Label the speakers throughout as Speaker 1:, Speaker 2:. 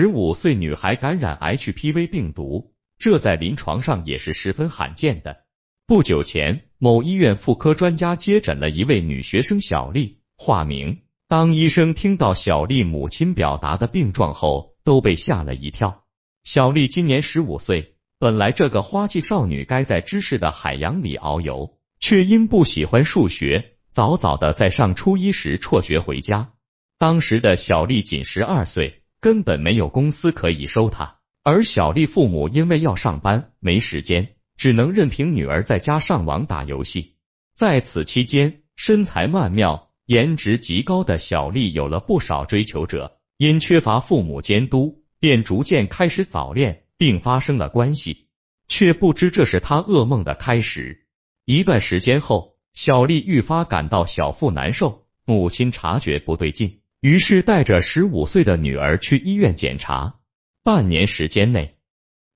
Speaker 1: 十五岁女孩感染 HPV 病毒，这在临床上也是十分罕见的。不久前，某医院妇科专家接诊了一位女学生小丽，化名。当医生听到小丽母亲表达的病状后，都被吓了一跳。小丽今年十五岁，本来这个花季少女该在知识的海洋里遨游，却因不喜欢数学，早早的在上初一时辍学回家。当时的小丽仅十二岁，根本没有公司可以收她，而小丽父母因为要上班，没时间，只能任凭女儿在家上网打游戏。在此期间，身材曼妙。颜值极高的小丽有了不少追求者，因缺乏父母监督，便逐渐开始早恋，并发生了关系，却不知这是她噩梦的开始。一段时间后，小丽愈发感到小腹难受，母亲察觉不对劲，于是带着十五岁的女儿去医院检查。半年时间内，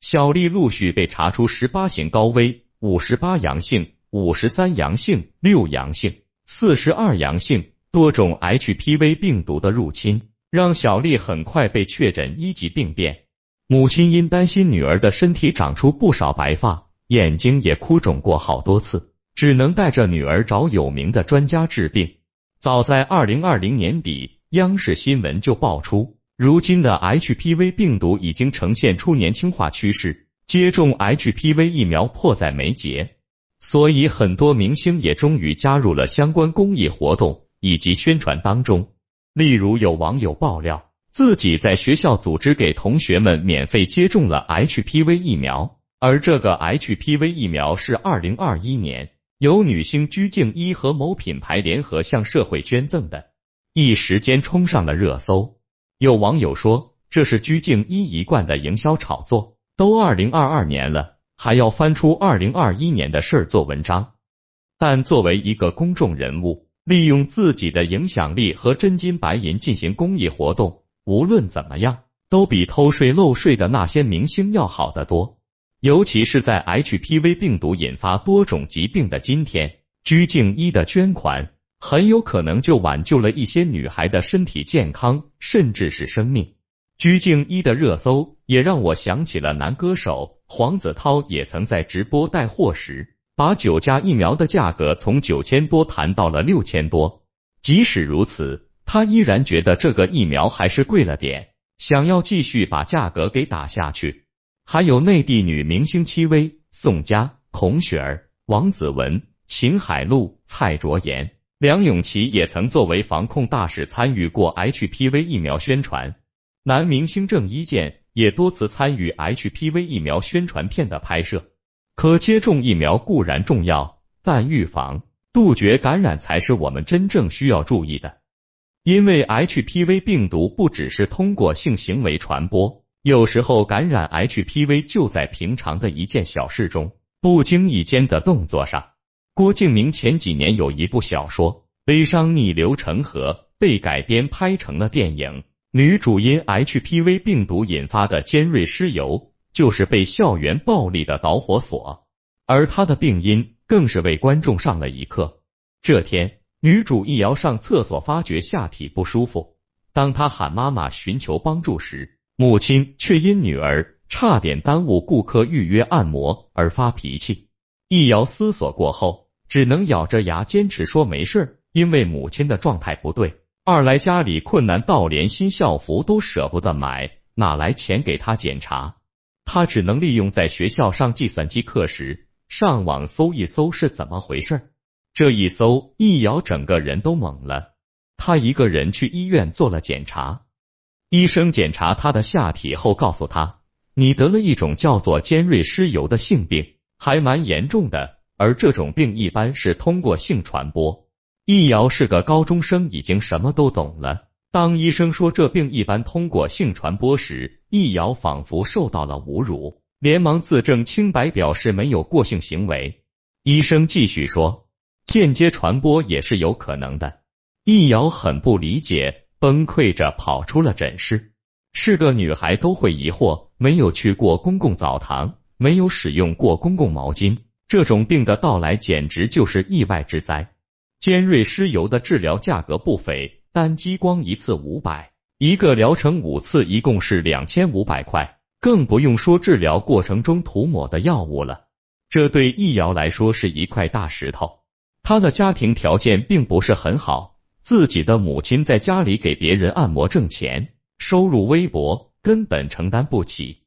Speaker 1: 小丽陆续被查出十八型高危、五十八阳性、五十三阳性、六阳性。四十二阳性多种 HPV 病毒的入侵，让小丽很快被确诊一级病变。母亲因担心女儿的身体长出不少白发，眼睛也哭肿过好多次，只能带着女儿找有名的专家治病。早在二零二零年底，央视新闻就爆出，如今的 HPV 病毒已经呈现出年轻化趋势，接种 HPV 疫苗迫在眉睫。所以，很多明星也终于加入了相关公益活动以及宣传当中。例如，有网友爆料，自己在学校组织给同学们免费接种了 HPV 疫苗，而这个 HPV 疫苗是二零二一年由女星鞠婧祎和某品牌联合向社会捐赠的，一时间冲上了热搜。有网友说，这是鞠婧祎一贯的营销炒作，都二零二二年了。还要翻出二零二一年的事儿做文章，但作为一个公众人物，利用自己的影响力和真金白银进行公益活动，无论怎么样，都比偷税漏税的那些明星要好得多。尤其是在 HPV 病毒引发多种疾病的今天，鞠婧祎的捐款很有可能就挽救了一些女孩的身体健康，甚至是生命。鞠婧祎的热搜也让我想起了男歌手黄子韬，也曾在直播带货时，把九价疫苗的价格从九千多谈到了六千多。即使如此，他依然觉得这个疫苗还是贵了点，想要继续把价格给打下去。还有内地女明星戚薇、宋佳、孔雪儿、王子文、秦海璐、蔡卓妍、梁咏琪也曾作为防控大使参与过 HPV 疫苗宣传。男明星郑伊健也多次参与 HPV 疫苗宣传片的拍摄。可接种疫苗固然重要，但预防、杜绝感染才是我们真正需要注意的。因为 HPV 病毒不只是通过性行为传播，有时候感染 HPV 就在平常的一件小事中，不经意间的动作上。郭敬明前几年有一部小说《悲伤逆流成河》被改编拍成了电影。女主因 HPV 病毒引发的尖锐湿疣，就是被校园暴力的导火索，而她的病因更是为观众上了一课。这天，女主易遥上厕所发觉下体不舒服，当她喊妈妈寻求帮助时，母亲却因女儿差点耽误顾客预约按摩而发脾气。易遥思索过后，只能咬着牙坚持说没事，因为母亲的状态不对。二来家里困难到连新校服都舍不得买，哪来钱给他检查？他只能利用在学校上计算机课时上网搜一搜是怎么回事。这一搜，易遥整个人都懵了。他一个人去医院做了检查，医生检查他的下体后告诉他，你得了一种叫做尖锐湿疣的性病，还蛮严重的。而这种病一般是通过性传播。易遥是个高中生，已经什么都懂了。当医生说这病一般通过性传播时，易遥仿佛受到了侮辱，连忙自证清白，表示没有过性行为。医生继续说，间接传播也是有可能的。易遥很不理解，崩溃着跑出了诊室。是个女孩都会疑惑，没有去过公共澡堂，没有使用过公共毛巾，这种病的到来简直就是意外之灾。尖锐湿疣的治疗价格不菲，单激光一次五百，一个疗程五次，一共是两千五百块，更不用说治疗过程中涂抹的药物了。这对易遥来说是一块大石头。他的家庭条件并不是很好，自己的母亲在家里给别人按摩挣钱，收入微薄，根本承担不起。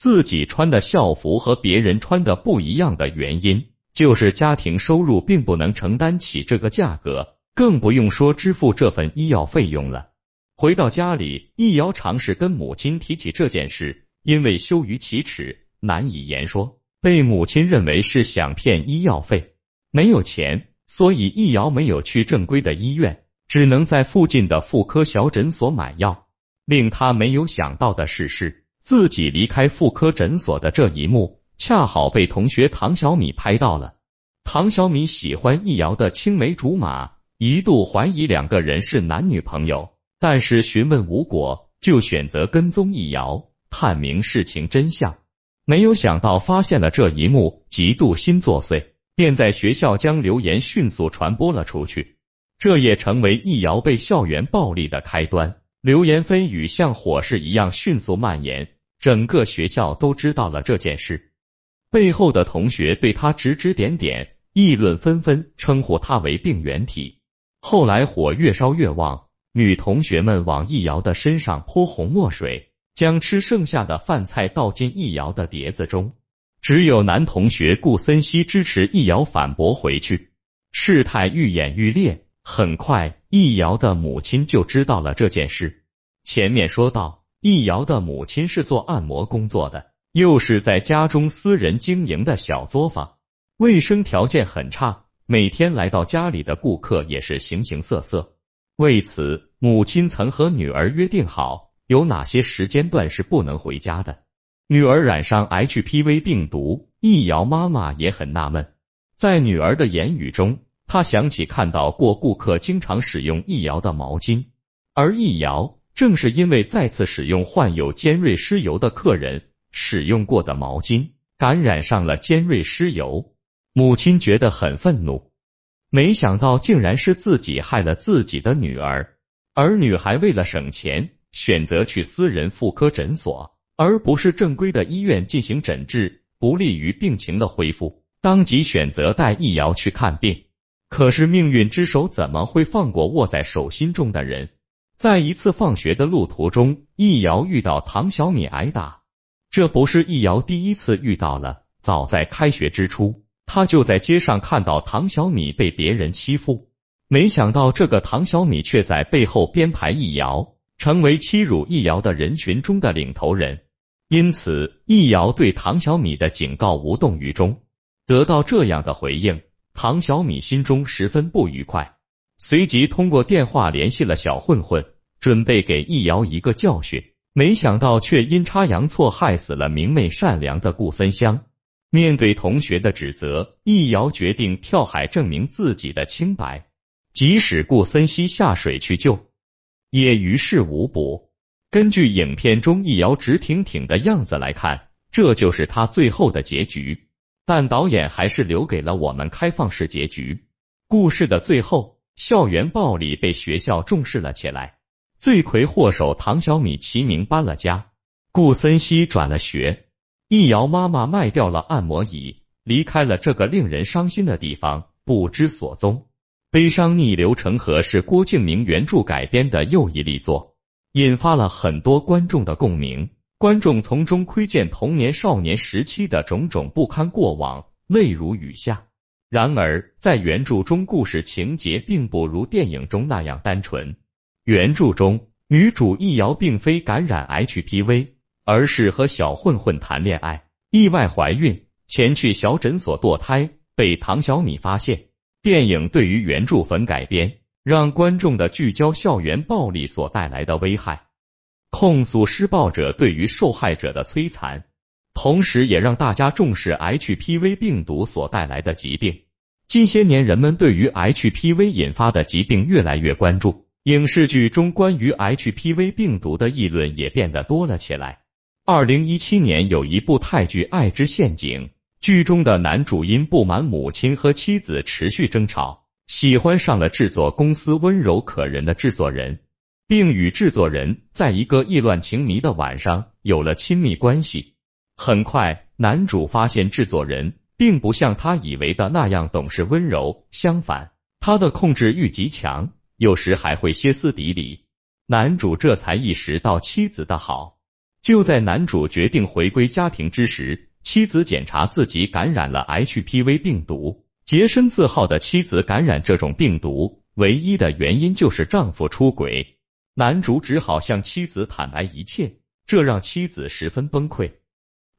Speaker 1: 自己穿的校服和别人穿的不一样的原因，就是家庭收入并不能承担起这个价格，更不用说支付这份医药费用了。回到家里，易遥尝试跟母亲提起这件事，因为羞于启齿，难以言说，被母亲认为是想骗医药费，没有钱，所以易遥没有去正规的医院，只能在附近的妇科小诊所买药。令他没有想到的是，是自己离开妇科诊所的这一幕，恰好被同学唐小米拍到了。唐小米喜欢易遥的青梅竹马，一度怀疑两个人是男女朋友。但是询问无果，就选择跟踪易遥，探明事情真相。没有想到发现了这一幕，极度心作祟，便在学校将流言迅速传播了出去。这也成为易遥被校园暴力的开端。流言蜚语像火势一样迅速蔓延，整个学校都知道了这件事。背后的同学对他指指点点，议论纷纷，称呼他为病原体。后来火越烧越旺。女同学们往易遥的身上泼红墨水，将吃剩下的饭菜倒进易遥的碟子中。只有男同学顾森西支持易遥反驳回去，事态愈演愈烈。很快，易遥的母亲就知道了这件事。前面说到，易遥的母亲是做按摩工作的，又是在家中私人经营的小作坊，卫生条件很差，每天来到家里的顾客也是形形色色。为此，母亲曾和女儿约定好，有哪些时间段是不能回家的。女儿染上 HPV 病毒，易遥妈妈也很纳闷。在女儿的言语中，她想起看到过顾客经常使用易遥的毛巾，而易遥正是因为再次使用患有尖锐湿疣的客人使用过的毛巾，感染上了尖锐湿疣。母亲觉得很愤怒。没想到竟然是自己害了自己的女儿，而女孩为了省钱，选择去私人妇科诊所，而不是正规的医院进行诊治，不利于病情的恢复。当即选择带易遥去看病。可是命运之手怎么会放过握在手心中的人？在一次放学的路途中，易遥遇到唐小米挨打，这不是易遥第一次遇到了。早在开学之初。他就在街上看到唐小米被别人欺负，没想到这个唐小米却在背后编排易遥，成为欺辱易遥的人群中的领头人。因此，易遥对唐小米的警告无动于衷。得到这样的回应，唐小米心中十分不愉快，随即通过电话联系了小混混，准备给易遥一个教训。没想到却阴差阳错害死了明媚善良的顾森香。面对同学的指责，易遥决定跳海证明自己的清白。即使顾森西下水去救，也于事无补。根据影片中易遥直挺挺的样子来看，这就是他最后的结局。但导演还是留给了我们开放式结局。故事的最后，校园暴力被学校重视了起来，罪魁祸首唐小米齐名搬了家，顾森西转了学。易遥妈妈卖掉了按摩椅，离开了这个令人伤心的地方，不知所踪。悲伤逆流成河是郭敬明原著改编的又一力作，引发了很多观众的共鸣。观众从中窥见童年少年时期的种种不堪过往，泪如雨下。然而，在原著中，故事情节并不如电影中那样单纯。原著中，女主易遥并非感染 HPV。而是和小混混谈恋爱，意外怀孕，前去小诊所堕胎，被唐小米发现。电影对于原著粉改编，让观众的聚焦校园暴力所带来的危害，控诉施暴者对于受害者的摧残，同时也让大家重视 HPV 病毒所带来的疾病。近些年，人们对于 HPV 引发的疾病越来越关注，影视剧中关于 HPV 病毒的议论也变得多了起来。二零一七年有一部泰剧《爱之陷阱》，剧中的男主因不满母亲和妻子持续争吵，喜欢上了制作公司温柔可人的制作人。并与制作人在一个意乱情迷的晚上有了亲密关系。很快，男主发现制作人并不像他以为的那样懂事温柔，相反，他的控制欲极强，有时还会歇斯底里。男主这才意识到妻子的好。就在男主决定回归家庭之时，妻子检查自己感染了 HPV 病毒。洁身自好的妻子感染这种病毒，唯一的原因就是丈夫出轨。男主只好向妻子坦白一切，这让妻子十分崩溃。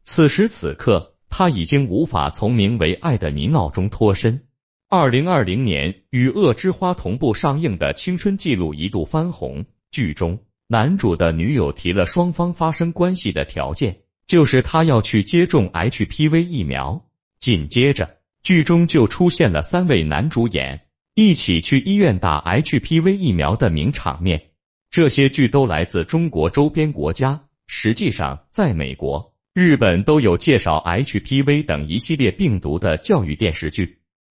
Speaker 1: 此时此刻，他已经无法从名为爱的泥淖中脱身。二零二零年与《恶之花》同步上映的青春纪录一度翻红，剧中男主的女友提了双方发生关系的条件，就是他要去接种 HPV 疫苗。紧接着，剧中就出现了三位男主演一起去医院打 HPV 疫苗的名场面。这些剧都来自中国周边国家，实际上，在美国、日本都有介绍 HPV 等一系列病毒的教育电视剧。《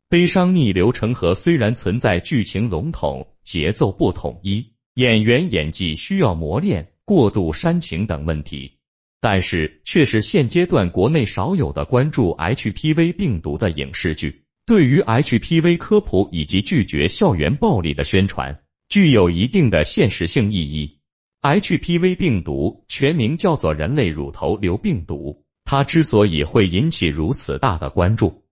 Speaker 1: 悲伤逆流成河》虽然存在剧情笼统、节奏不统一、演员演技需要磨练、过度煽情等问题，但是却是现阶段国内少有的关注 HPV 病毒的影视剧。对于 HPV 科普以及拒绝校园暴力的宣传。具有一定的现实性意义。HPV 病毒全名叫做人类乳头瘤病毒，它之所以会引起如此大的关注，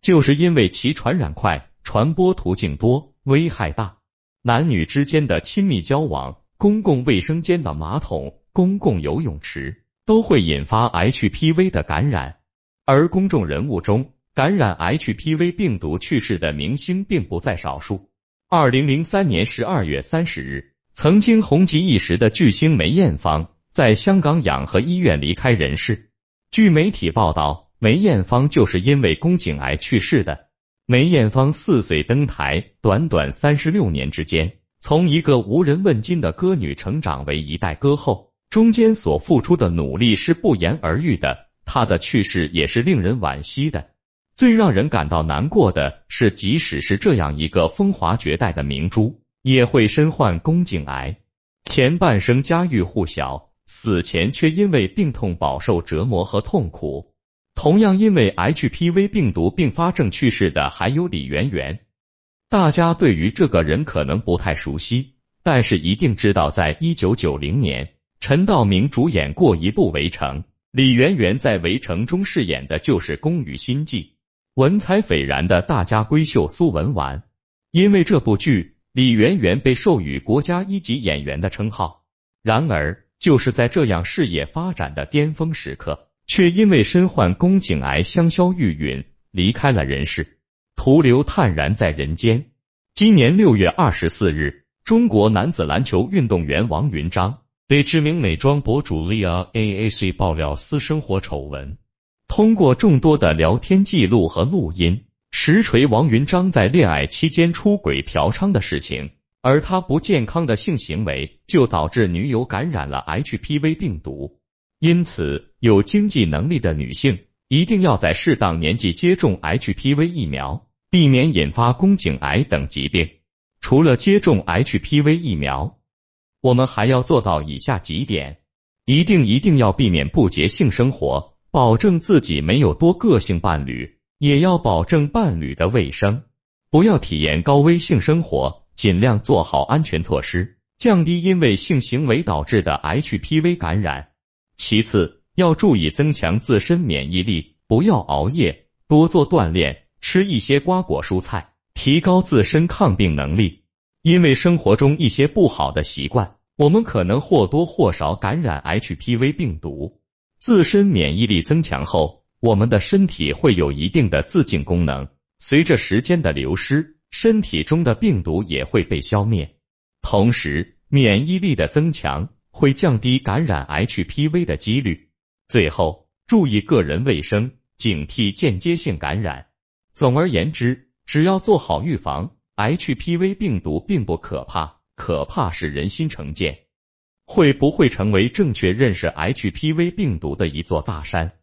Speaker 1: 就是因为其传染快、传播途径多、危害大。男女之间的亲密交往、公共卫生间的马桶、公共游泳池都会引发 HPV 的感染，而公众人物中感染 HPV 病毒去世的明星并不在少数。二零零三年十二月三十日，曾经红极一时的巨星梅艳芳在香港养和医院离开人世。据媒体报道，梅艳芳就是因为宫颈癌去世的。梅艳芳四岁登台，短短三十六年之间，从一个无人问津的歌女成长为一代歌后，中间所付出的努力是不言而喻的。她的去世也是令人惋惜的。最让人感到难过的是，即使是这样一个风华绝代的明珠，也会身患宫颈癌，前半生家喻户晓，死前却因为病痛饱受折磨和痛苦。同样因为 HPV 病毒并发症去世的还有李媛媛。大家对于这个人可能不太熟悉，但是一定知道，在一九九零年，陈道明主演过一部《围城》，李媛媛在《围城》中饰演的就是宫羽心计。文采斐然的大家闺秀苏文纨，因为这部剧，李媛媛被授予国家一级演员的称号。然而，就是在这样事业发展的巅峰时刻，却因为身患宫颈癌香消玉殒，离开了人世，徒留叹然在人间。今年六月二十四日，中国男子篮球运动员王云章被知名美妆博主 Lia Aac 爆料私生活丑闻。通过众多的聊天记录和录音，实锤王云章在恋爱期间出轨嫖娼的事情，而他不健康的性行为就导致女友感染了 HPV 病毒。因此，有经济能力的女性一定要在适当年纪接种 HPV 疫苗，避免引发宫颈癌等疾病。除了接种 HPV 疫苗，我们还要做到以下几点：一定一定要避免不洁性生活。保证自己没有多个性伴侣，也要保证伴侣的卫生，不要体验高危性生活，尽量做好安全措施，降低因为性行为导致的 HPV 感染。其次，要注意增强自身免疫力，不要熬夜，多做锻炼，吃一些瓜果蔬菜，提高自身抗病能力。因为生活中一些不好的习惯，我们可能或多或少感染 HPV 病毒。自身免疫力增强后，我们的身体会有一定的自净功能。随着时间的流失，身体中的病毒也会被消灭。同时，免疫力的增强会降低感染 HPV 的几率。最后，注意个人卫生，警惕间接性感染。总而言之，只要做好预防，HPV 病毒并不可怕，可怕是人心成见。会不会成为正确认识 HPV 病毒的一座大山？